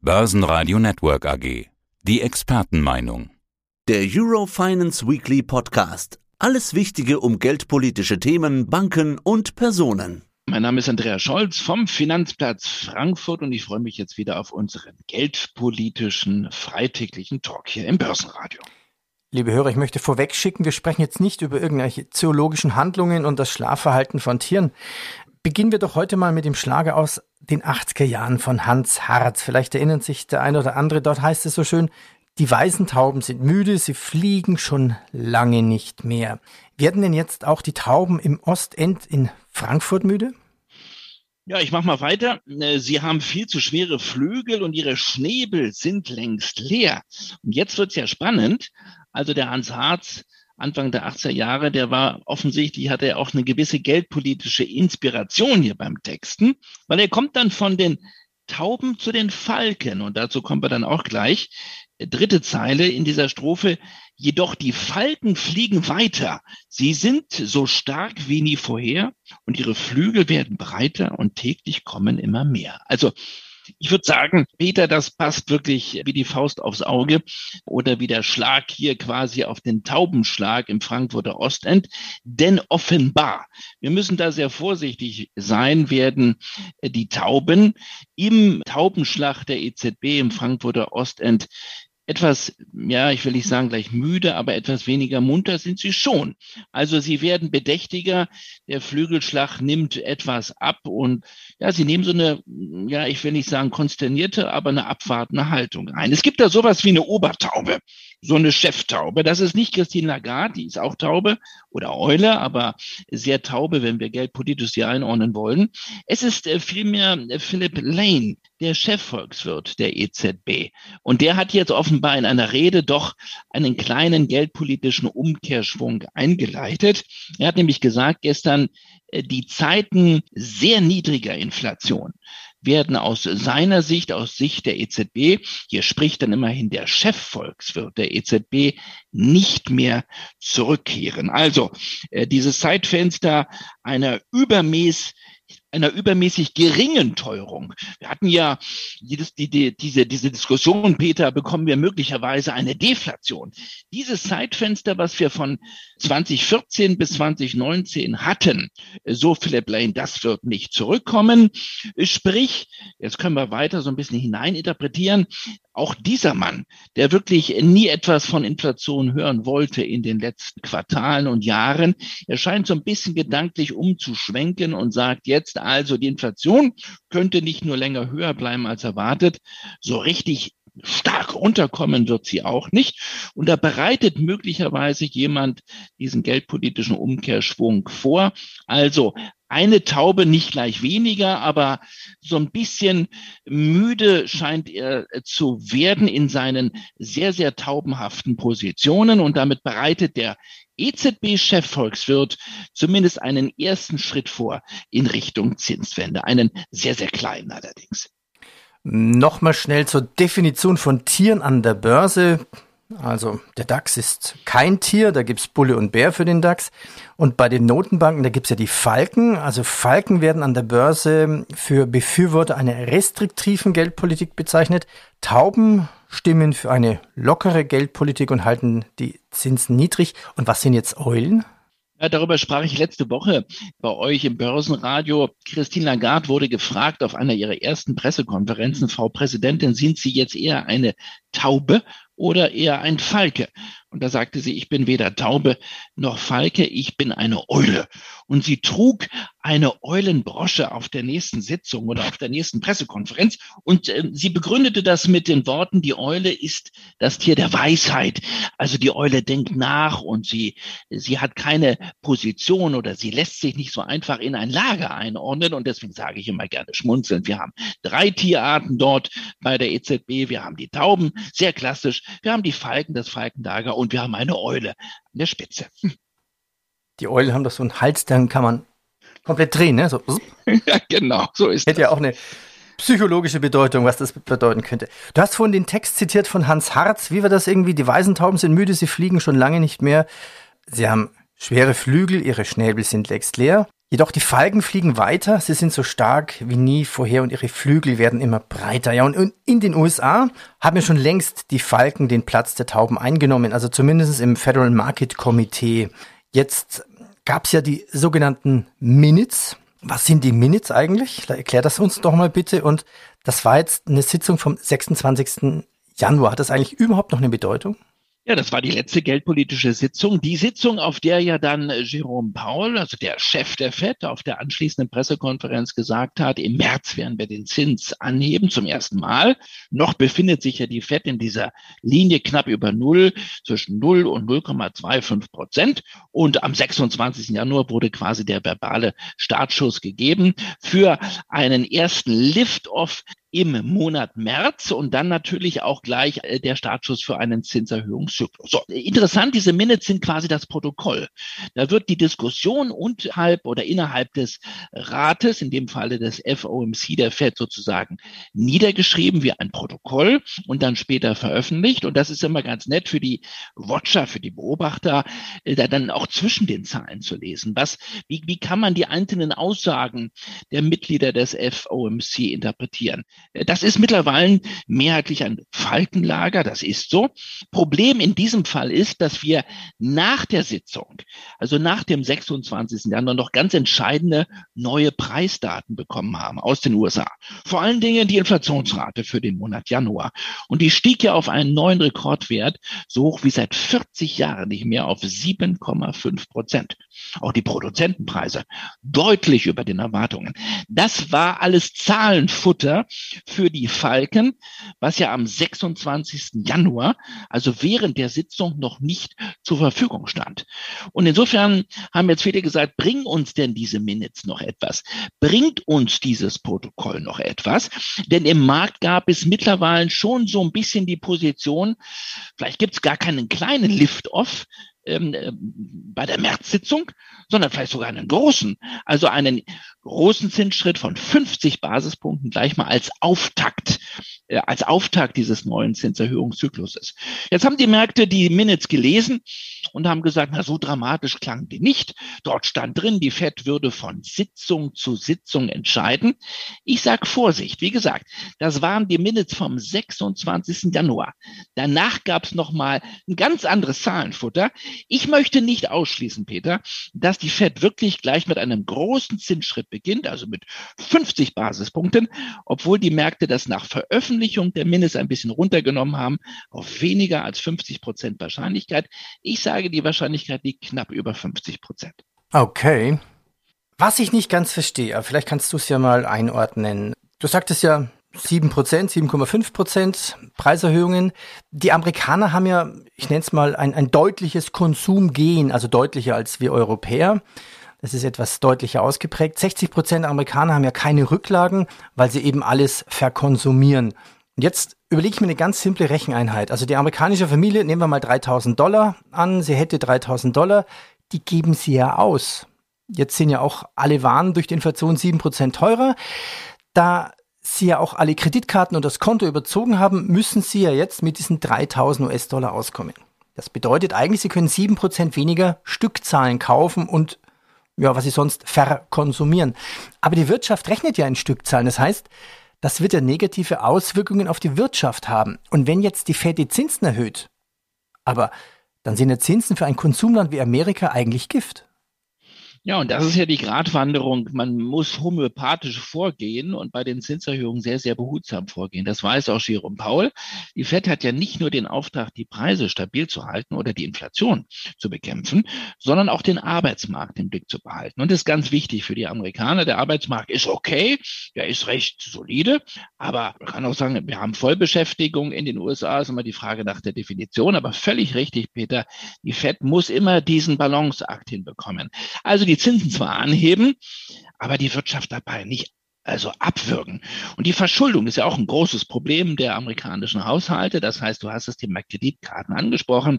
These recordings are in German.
Börsenradio Network AG. Die Expertenmeinung. Der Eurofinance Weekly Podcast. Alles Wichtige um geldpolitische Themen, Banken und Personen. Mein Name ist Andreas Scholz vom Finanzplatz Frankfurt und ich freue mich jetzt wieder auf unseren geldpolitischen freitäglichen Talk hier im Börsenradio. Liebe Hörer, ich möchte vorweg schicken, wir sprechen jetzt nicht über irgendwelche zoologischen Handlungen und das Schlafverhalten von Tieren. Beginnen wir doch heute mal mit dem Schlager aus den 80er Jahren von Hans Harz. Vielleicht erinnert sich der eine oder andere, dort heißt es so schön, die weißen Tauben sind müde, sie fliegen schon lange nicht mehr. Werden denn jetzt auch die Tauben im Ostend in Frankfurt müde? Ja, ich mach mal weiter. Äh, sie haben viel zu schwere Flügel und ihre Schnäbel sind längst leer. Und jetzt wird's ja spannend. Also der Hans Harz Anfang der 80er Jahre, der war offensichtlich, hatte er auch eine gewisse geldpolitische Inspiration hier beim Texten, weil er kommt dann von den Tauben zu den Falken und dazu kommen wir dann auch gleich. Dritte Zeile in dieser Strophe. Jedoch die Falken fliegen weiter. Sie sind so stark wie nie vorher und ihre Flügel werden breiter und täglich kommen immer mehr. Also ich würde sagen, Peter, das passt wirklich wie die Faust aufs Auge oder wie der Schlag hier quasi auf den Taubenschlag im Frankfurter Ostend. Denn offenbar, wir müssen da sehr vorsichtig sein, werden die Tauben im Taubenschlag der EZB im Frankfurter Ostend etwas, ja, ich will nicht sagen gleich müde, aber etwas weniger munter sind sie schon. Also sie werden bedächtiger, der Flügelschlag nimmt etwas ab und ja, sie nehmen so eine, ja, ich will nicht sagen konsternierte, aber eine abwartende Haltung ein. Es gibt da sowas wie eine Obertaube, so eine Cheftaube. Das ist nicht Christine Lagarde, die ist auch Taube oder Eule, aber sehr Taube, wenn wir Geld politisch hier einordnen wollen. Es ist äh, vielmehr Philip Lane, der Chefvolkswirt der EZB. Und der hat jetzt offenbar in einer Rede doch einen kleinen geldpolitischen Umkehrschwung eingeleitet. Er hat nämlich gesagt gestern, äh, die Zeiten sehr niedriger Inflation werden aus seiner Sicht, aus Sicht der EZB, hier spricht dann immerhin der Chefvolkswirt der EZB, nicht mehr zurückkehren. Also äh, dieses Zeitfenster einer übermäß einer übermäßig geringen Teuerung. Wir hatten ja jedes, die, die, diese, diese Diskussion, Peter, bekommen wir möglicherweise eine Deflation. Dieses Zeitfenster, was wir von 2014 bis 2019 hatten, so Philip Lane, das wird nicht zurückkommen. Sprich, jetzt können wir weiter so ein bisschen hineininterpretieren, auch dieser Mann, der wirklich nie etwas von Inflation hören wollte in den letzten Quartalen und Jahren, er scheint so ein bisschen gedanklich umzuschwenken und sagt jetzt also, die Inflation könnte nicht nur länger höher bleiben als erwartet, so richtig stark runterkommen wird sie auch nicht. Und da bereitet möglicherweise jemand diesen geldpolitischen Umkehrschwung vor. Also eine Taube nicht gleich weniger, aber so ein bisschen müde scheint er zu werden in seinen sehr, sehr taubenhaften Positionen. Und damit bereitet der EZB-Chefvolkswirt zumindest einen ersten Schritt vor in Richtung Zinswende. Einen sehr, sehr kleinen allerdings. Nochmal schnell zur Definition von Tieren an der Börse. Also der DAX ist kein Tier, da gibt's Bulle und Bär für den DAX. Und bei den Notenbanken, da gibt's ja die Falken. Also Falken werden an der Börse für Befürworter einer restriktiven Geldpolitik bezeichnet. Tauben stimmen für eine lockere Geldpolitik und halten die Zinsen niedrig. Und was sind jetzt Eulen? Ja, darüber sprach ich letzte Woche bei euch im Börsenradio. Christine Lagarde wurde gefragt auf einer ihrer ersten Pressekonferenzen, Frau Präsidentin, sind Sie jetzt eher eine Taube oder eher ein Falke? Und da sagte sie, ich bin weder Taube noch Falke, ich bin eine Eule. Und sie trug eine Eulenbrosche auf der nächsten Sitzung oder auf der nächsten Pressekonferenz. Und äh, sie begründete das mit den Worten, die Eule ist das Tier der Weisheit. Also die Eule denkt nach und sie, sie hat keine Position oder sie lässt sich nicht so einfach in ein Lager einordnen. Und deswegen sage ich immer gerne schmunzeln. Wir haben drei Tierarten dort bei der EZB. Wir haben die Tauben, sehr klassisch. Wir haben die Falken, das Falkenlager und wir haben eine Eule an der Spitze. Hm. Die Eulen haben doch so einen Hals, dann kann man komplett drehen, ne? So. ja, genau, so ist Hätte das. ja auch eine psychologische Bedeutung, was das bedeuten könnte. Du hast vorhin den Text zitiert von Hans Harz. Wie war das irgendwie? Die Weisentauben sind müde, sie fliegen schon lange nicht mehr. Sie haben schwere Flügel, ihre Schnäbel sind längst leer. Jedoch die Falken fliegen weiter, sie sind so stark wie nie vorher und ihre Flügel werden immer breiter. Ja, und in den USA haben ja schon längst die Falken den Platz der Tauben eingenommen, also zumindest im Federal Market Committee. Jetzt gab es ja die sogenannten Minutes. Was sind die Minutes eigentlich? Erklär das uns doch mal bitte. Und das war jetzt eine Sitzung vom 26. Januar. Hat das eigentlich überhaupt noch eine Bedeutung? Ja, das war die letzte geldpolitische Sitzung. Die Sitzung, auf der ja dann Jerome Powell, also der Chef der FED, auf der anschließenden Pressekonferenz gesagt hat, im März werden wir den Zins anheben zum ersten Mal. Noch befindet sich ja die FED in dieser Linie knapp über Null, zwischen 0 und 0,25 Prozent. Und am 26. Januar wurde quasi der verbale Startschuss gegeben für einen ersten Lift-Off im Monat März und dann natürlich auch gleich äh, der Startschuss für einen Zinserhöhungszyklus. So, interessant, diese Minutes sind quasi das Protokoll. Da wird die Diskussion unterhalb oder innerhalb des Rates, in dem Falle des FOMC der Fed sozusagen niedergeschrieben wie ein Protokoll und dann später veröffentlicht. Und das ist immer ganz nett für die Watcher, für die Beobachter, äh, da dann auch zwischen den Zahlen zu lesen. Was, wie, wie kann man die einzelnen Aussagen der Mitglieder des FOMC interpretieren? Das ist mittlerweile mehrheitlich ein Falkenlager, das ist so. Problem in diesem Fall ist, dass wir nach der Sitzung, also nach dem 26. Januar, noch ganz entscheidende neue Preisdaten bekommen haben aus den USA. Vor allen Dingen die Inflationsrate für den Monat Januar. Und die stieg ja auf einen neuen Rekordwert, so hoch wie seit 40 Jahren nicht mehr, auf 7,5 Prozent. Auch die Produzentenpreise deutlich über den Erwartungen. Das war alles Zahlenfutter für die Falken, was ja am 26. Januar, also während der Sitzung, noch nicht zur Verfügung stand. Und insofern haben jetzt viele gesagt, bringen uns denn diese Minutes noch etwas? Bringt uns dieses Protokoll noch etwas? Denn im Markt gab es mittlerweile schon so ein bisschen die Position, vielleicht gibt es gar keinen kleinen Lift-Off, ähm, äh, bei der Märzsitzung, sondern vielleicht sogar einen großen, also einen großen Zinsschritt von 50 Basispunkten gleich mal als Auftakt, äh, als Auftakt dieses neuen Zinserhöhungszykluses. Jetzt haben die Märkte die Minutes gelesen und haben gesagt, na so dramatisch klang die nicht. Dort stand drin, die Fed würde von Sitzung zu Sitzung entscheiden. Ich sage Vorsicht, wie gesagt, das waren die Minutes vom 26. Januar. Danach gab es nochmal ein ganz anderes Zahlenfutter. Ich möchte nicht ausschließen, Peter, dass die Fed wirklich gleich mit einem großen Zinsschritt beginnt, also mit 50 Basispunkten, obwohl die Märkte das nach Veröffentlichung der Minutes ein bisschen runtergenommen haben auf weniger als 50 Prozent Wahrscheinlichkeit. Ich sage, die Wahrscheinlichkeit liegt knapp über 50 Prozent. Okay. Was ich nicht ganz verstehe, vielleicht kannst du es ja mal einordnen. Du sagtest ja, 7% 7,5% Preiserhöhungen. Die Amerikaner haben ja, ich nenne es mal, ein, ein deutliches Konsumgehen, also deutlicher als wir Europäer. Das ist etwas deutlicher ausgeprägt. 60 Prozent Amerikaner haben ja keine Rücklagen, weil sie eben alles verkonsumieren. Und jetzt überlege ich mir eine ganz simple Recheneinheit. Also die amerikanische Familie, nehmen wir mal 3000 Dollar an, sie hätte 3000 Dollar, die geben sie ja aus. Jetzt sind ja auch alle Waren durch die Inflation 7% teurer. Da Sie ja auch alle Kreditkarten und das Konto überzogen haben, müssen Sie ja jetzt mit diesen 3000 US-Dollar auskommen. Das bedeutet eigentlich, Sie können 7% weniger Stückzahlen kaufen und ja, was Sie sonst verkonsumieren. Aber die Wirtschaft rechnet ja in Stückzahlen. Das heißt, das wird ja negative Auswirkungen auf die Wirtschaft haben. Und wenn jetzt die Fed die Zinsen erhöht, aber dann sind ja Zinsen für ein Konsumland wie Amerika eigentlich Gift. Ja, und das ist ja die Gratwanderung. Man muss homöopathisch vorgehen und bei den Zinserhöhungen sehr, sehr behutsam vorgehen. Das weiß auch Jerome Paul. Die FED hat ja nicht nur den Auftrag, die Preise stabil zu halten oder die Inflation zu bekämpfen, sondern auch den Arbeitsmarkt im Blick zu behalten. Und das ist ganz wichtig für die Amerikaner. Der Arbeitsmarkt ist okay, der ist recht solide, aber man kann auch sagen, wir haben Vollbeschäftigung in den USA, ist immer die Frage nach der Definition, aber völlig richtig, Peter. Die FED muss immer diesen Balanceakt hinbekommen. Also die Zinsen zwar anheben, aber die Wirtschaft dabei nicht also abwürgen. Und die Verschuldung ist ja auch ein großes Problem der amerikanischen Haushalte. Das heißt, du hast das Thema Kreditkarten angesprochen.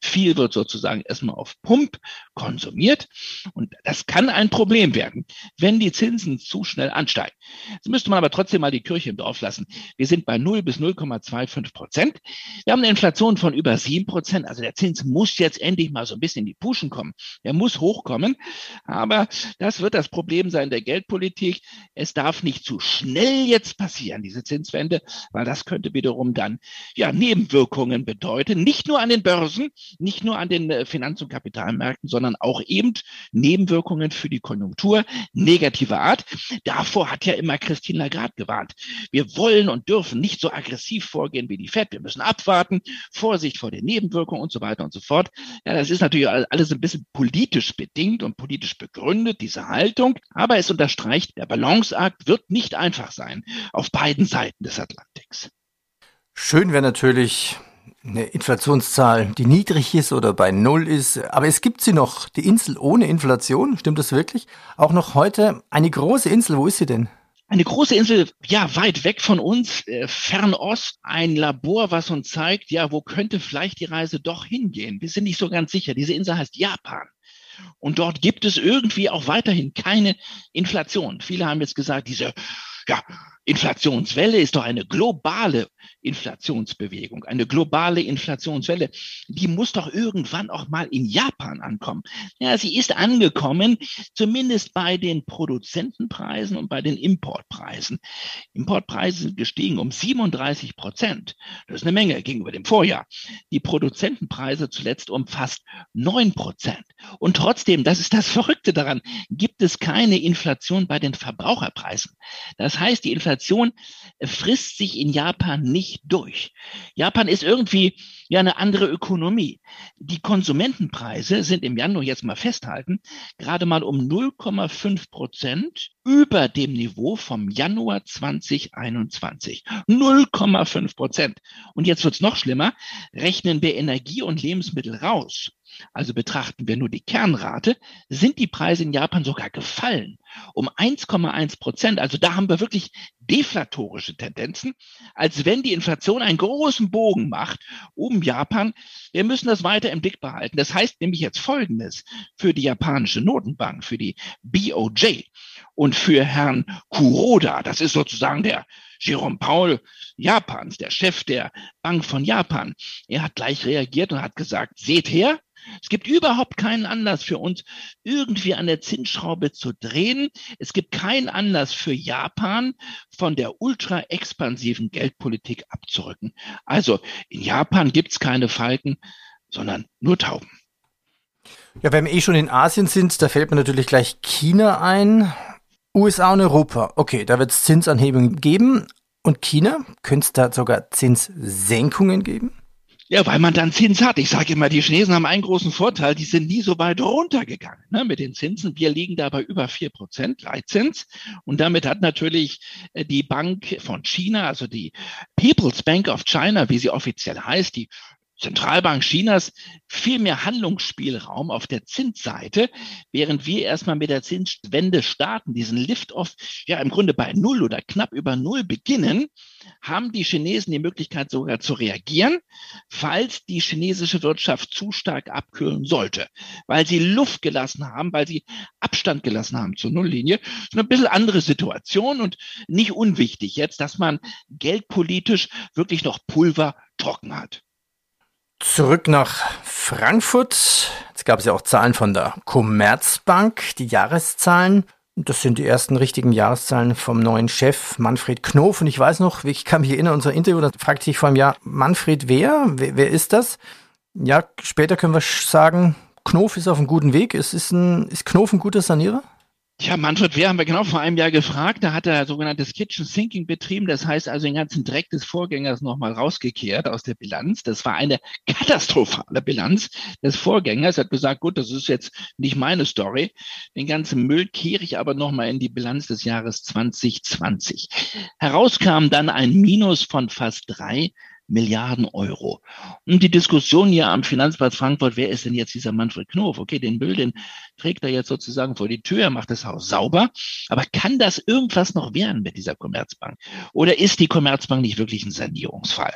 Viel wird sozusagen erstmal auf Pump konsumiert. Und das kann ein Problem werden, wenn die Zinsen zu schnell ansteigen. Jetzt müsste man aber trotzdem mal die Kirche im Dorf lassen. Wir sind bei 0 bis 0,25 Prozent. Wir haben eine Inflation von über 7 Prozent. Also der Zins muss jetzt endlich mal so ein bisschen in die Puschen kommen. Er muss hochkommen. Aber das wird das Problem sein der Geldpolitik. Es darf darf nicht zu schnell jetzt passieren, diese Zinswende, weil das könnte wiederum dann ja Nebenwirkungen bedeuten, nicht nur an den Börsen, nicht nur an den äh, Finanz- und Kapitalmärkten, sondern auch eben Nebenwirkungen für die Konjunktur negativer Art. Davor hat ja immer Christine Lagarde gewarnt. Wir wollen und dürfen nicht so aggressiv vorgehen wie die Fed. Wir müssen abwarten, Vorsicht vor den Nebenwirkungen und so weiter und so fort. Ja, das ist natürlich alles ein bisschen politisch bedingt und politisch begründet, diese Haltung. Aber es unterstreicht, der Balanceakt wird nicht einfach sein auf beiden Seiten des Atlantiks. Schön wäre natürlich eine Inflationszahl, die niedrig ist oder bei Null ist. Aber es gibt sie noch, die Insel ohne Inflation. Stimmt das wirklich? Auch noch heute eine große Insel. Wo ist sie denn? Eine große Insel, ja, weit weg von uns, äh, Fernost, ein Labor, was uns zeigt, ja, wo könnte vielleicht die Reise doch hingehen. Wir sind nicht so ganz sicher. Diese Insel heißt Japan. Und dort gibt es irgendwie auch weiterhin keine Inflation. Viele haben jetzt gesagt, diese ja, Inflationswelle ist doch eine globale Inflationsbewegung, eine globale Inflationswelle. Die muss doch irgendwann auch mal in Japan ankommen. Ja, sie ist angekommen, zumindest bei den Produzentenpreisen und bei den Importpreisen. Importpreise sind gestiegen um 37 Prozent. Das ist eine Menge gegenüber dem Vorjahr. Die Produzentenpreise zuletzt um fast 9 Prozent. Und trotzdem, das ist das Verrückte daran, gibt es keine Inflation bei den Verbraucherpreisen. Das heißt, die Inflation Inflation frisst sich in Japan nicht durch. Japan ist irgendwie ja eine andere Ökonomie. Die Konsumentenpreise sind im Januar jetzt mal festhalten, gerade mal um 0,5 Prozent über dem Niveau vom Januar 2021. 0,5 Prozent. Und jetzt wird's noch schlimmer. Rechnen wir Energie und Lebensmittel raus also betrachten wir nur die Kernrate, sind die Preise in Japan sogar gefallen um 1,1 Prozent. Also da haben wir wirklich deflatorische Tendenzen, als wenn die Inflation einen großen Bogen macht um Japan. Wir müssen das weiter im Blick behalten. Das heißt nämlich jetzt Folgendes für die japanische Notenbank, für die BOJ und für Herrn Kuroda. Das ist sozusagen der Jerome Paul Japans, der Chef der Bank von Japan. Er hat gleich reagiert und hat gesagt, seht her, es gibt überhaupt keinen Anlass für uns, irgendwie an der Zinsschraube zu drehen. Es gibt keinen Anlass für Japan, von der ultra expansiven Geldpolitik abzurücken. Also in Japan gibt es keine Falken, sondern nur Tauben. Ja, wenn wir eh schon in Asien sind, da fällt mir natürlich gleich China ein. USA und Europa. Okay, da wird es Zinsanhebungen geben. Und China? Könnte es da sogar Zinssenkungen geben? Ja, weil man dann Zins hat. Ich sage immer, die Chinesen haben einen großen Vorteil, die sind nie so weit runtergegangen ne, mit den Zinsen. Wir liegen da bei über vier Prozent Leitzins. Und damit hat natürlich äh, die Bank von China, also die People's Bank of China, wie sie offiziell heißt, die Zentralbank Chinas viel mehr Handlungsspielraum auf der Zinsseite, während wir erstmal mit der Zinswende starten, diesen Lift-off ja im Grunde bei Null oder knapp über Null beginnen, haben die Chinesen die Möglichkeit sogar zu reagieren, falls die chinesische Wirtschaft zu stark abkühlen sollte, weil sie Luft gelassen haben, weil sie Abstand gelassen haben zur Nulllinie. Das ist eine bisschen andere Situation und nicht unwichtig jetzt, dass man geldpolitisch wirklich noch Pulver trocken hat. Zurück nach Frankfurt. Jetzt gab es ja auch Zahlen von der Commerzbank, die Jahreszahlen. Das sind die ersten richtigen Jahreszahlen vom neuen Chef Manfred Knof. Und ich weiß noch, ich kann mich erinnern, unser Interview, da fragte ich vor einem Jahr, Manfred wer? wer? Wer ist das? Ja, später können wir sagen, Knof ist auf einem guten Weg. Ist, ist, ein, ist Knof ein guter Sanierer? Ja, Manfred Wehr haben wir genau vor einem Jahr gefragt. Da hat er sogenanntes Kitchen Sinking betrieben. Das heißt also den ganzen Dreck des Vorgängers nochmal rausgekehrt aus der Bilanz. Das war eine katastrophale Bilanz des Vorgängers. Er hat gesagt, gut, das ist jetzt nicht meine Story. Den ganzen Müll kehre ich aber nochmal in die Bilanz des Jahres 2020. Herauskam dann ein Minus von fast drei Milliarden Euro. Und die Diskussion hier am Finanzplatz Frankfurt, wer ist denn jetzt dieser Manfred Knof? Okay, den Müll, den trägt er jetzt sozusagen vor die Tür, macht das Haus sauber. Aber kann das irgendwas noch werden mit dieser Commerzbank? Oder ist die Commerzbank nicht wirklich ein Sanierungsfall?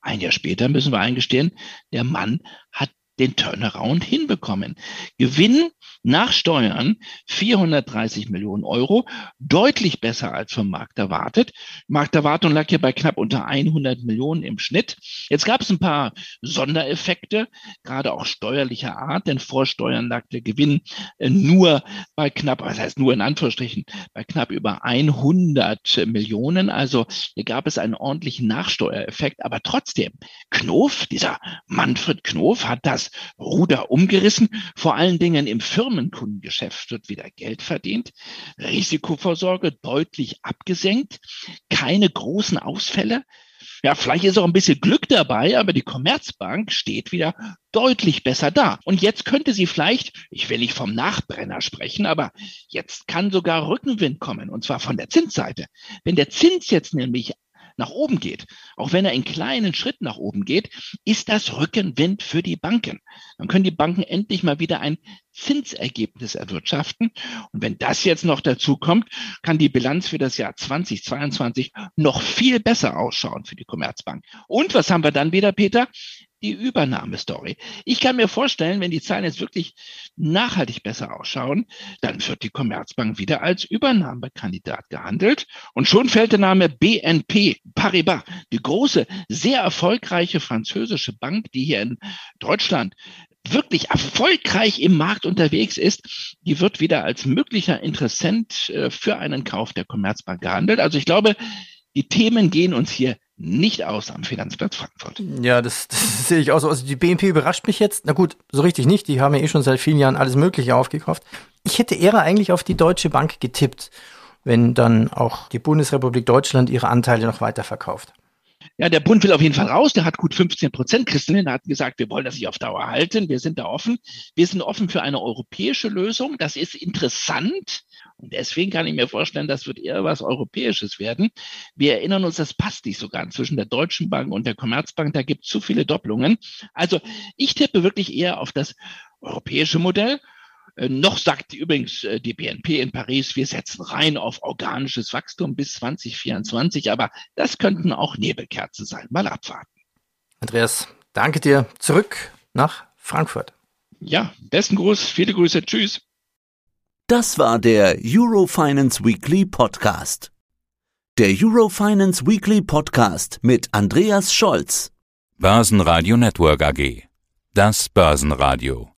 Ein Jahr später müssen wir eingestehen, der Mann hat den Turnaround hinbekommen. Gewinn nach Steuern 430 Millionen Euro, deutlich besser als vom Markt erwartet. Markterwartung lag hier bei knapp unter 100 Millionen im Schnitt. Jetzt gab es ein paar Sondereffekte, gerade auch steuerlicher Art, denn vor Steuern lag der Gewinn äh, nur bei knapp, was heißt nur in Anführungsstrichen, bei knapp über 100 Millionen. Also hier gab es einen ordentlichen Nachsteuereffekt, aber trotzdem, Knof, dieser Manfred Knof hat das Ruder umgerissen, vor allen Dingen im Firmenkundengeschäft wird wieder Geld verdient, Risikovorsorge deutlich abgesenkt, keine großen Ausfälle. Ja, vielleicht ist auch ein bisschen Glück dabei, aber die Commerzbank steht wieder deutlich besser da. Und jetzt könnte sie vielleicht, ich will nicht vom Nachbrenner sprechen, aber jetzt kann sogar Rückenwind kommen, und zwar von der Zinsseite. Wenn der Zins jetzt nämlich nach oben geht, auch wenn er in kleinen Schritten nach oben geht, ist das Rückenwind für die Banken. Dann können die Banken endlich mal wieder ein Zinsergebnis erwirtschaften. Und wenn das jetzt noch dazu kommt, kann die Bilanz für das Jahr 2022 noch viel besser ausschauen für die Commerzbank. Und was haben wir dann wieder, Peter? Die Übernahmestory. Ich kann mir vorstellen, wenn die Zahlen jetzt wirklich nachhaltig besser ausschauen, dann wird die Commerzbank wieder als Übernahmekandidat gehandelt. Und schon fällt der Name BNP Paribas, die große, sehr erfolgreiche französische Bank, die hier in Deutschland wirklich erfolgreich im Markt unterwegs ist, die wird wieder als möglicher Interessent äh, für einen Kauf der Commerzbank gehandelt. Also ich glaube, die Themen gehen uns hier nicht aus am Finanzplatz Frankfurt. Ja, das, das sehe ich auch so. Also die BNP überrascht mich jetzt. Na gut, so richtig nicht. Die haben ja eh schon seit vielen Jahren alles Mögliche aufgekauft. Ich hätte eher eigentlich auf die Deutsche Bank getippt, wenn dann auch die Bundesrepublik Deutschland ihre Anteile noch weiter verkauft. Ja, der Bund will auf jeden Fall raus. Der hat gut 15 Prozent. Christelin hat gesagt, wir wollen das nicht auf Dauer halten. Wir sind da offen. Wir sind offen für eine europäische Lösung. Das ist interessant. Deswegen kann ich mir vorstellen, das wird eher was Europäisches werden. Wir erinnern uns, das passt nicht sogar zwischen der Deutschen Bank und der Commerzbank. Da gibt es zu viele Doppelungen. Also ich tippe wirklich eher auf das europäische Modell. Äh, noch sagt übrigens äh, die BNP in Paris, wir setzen rein auf organisches Wachstum bis 2024, aber das könnten auch Nebelkerzen sein. Mal abwarten. Andreas, danke dir. Zurück nach Frankfurt. Ja, besten Gruß, viele Grüße, tschüss. Das war der Eurofinance Weekly Podcast. Der Eurofinance Weekly Podcast mit Andreas Scholz. Börsenradio Network AG. Das Börsenradio.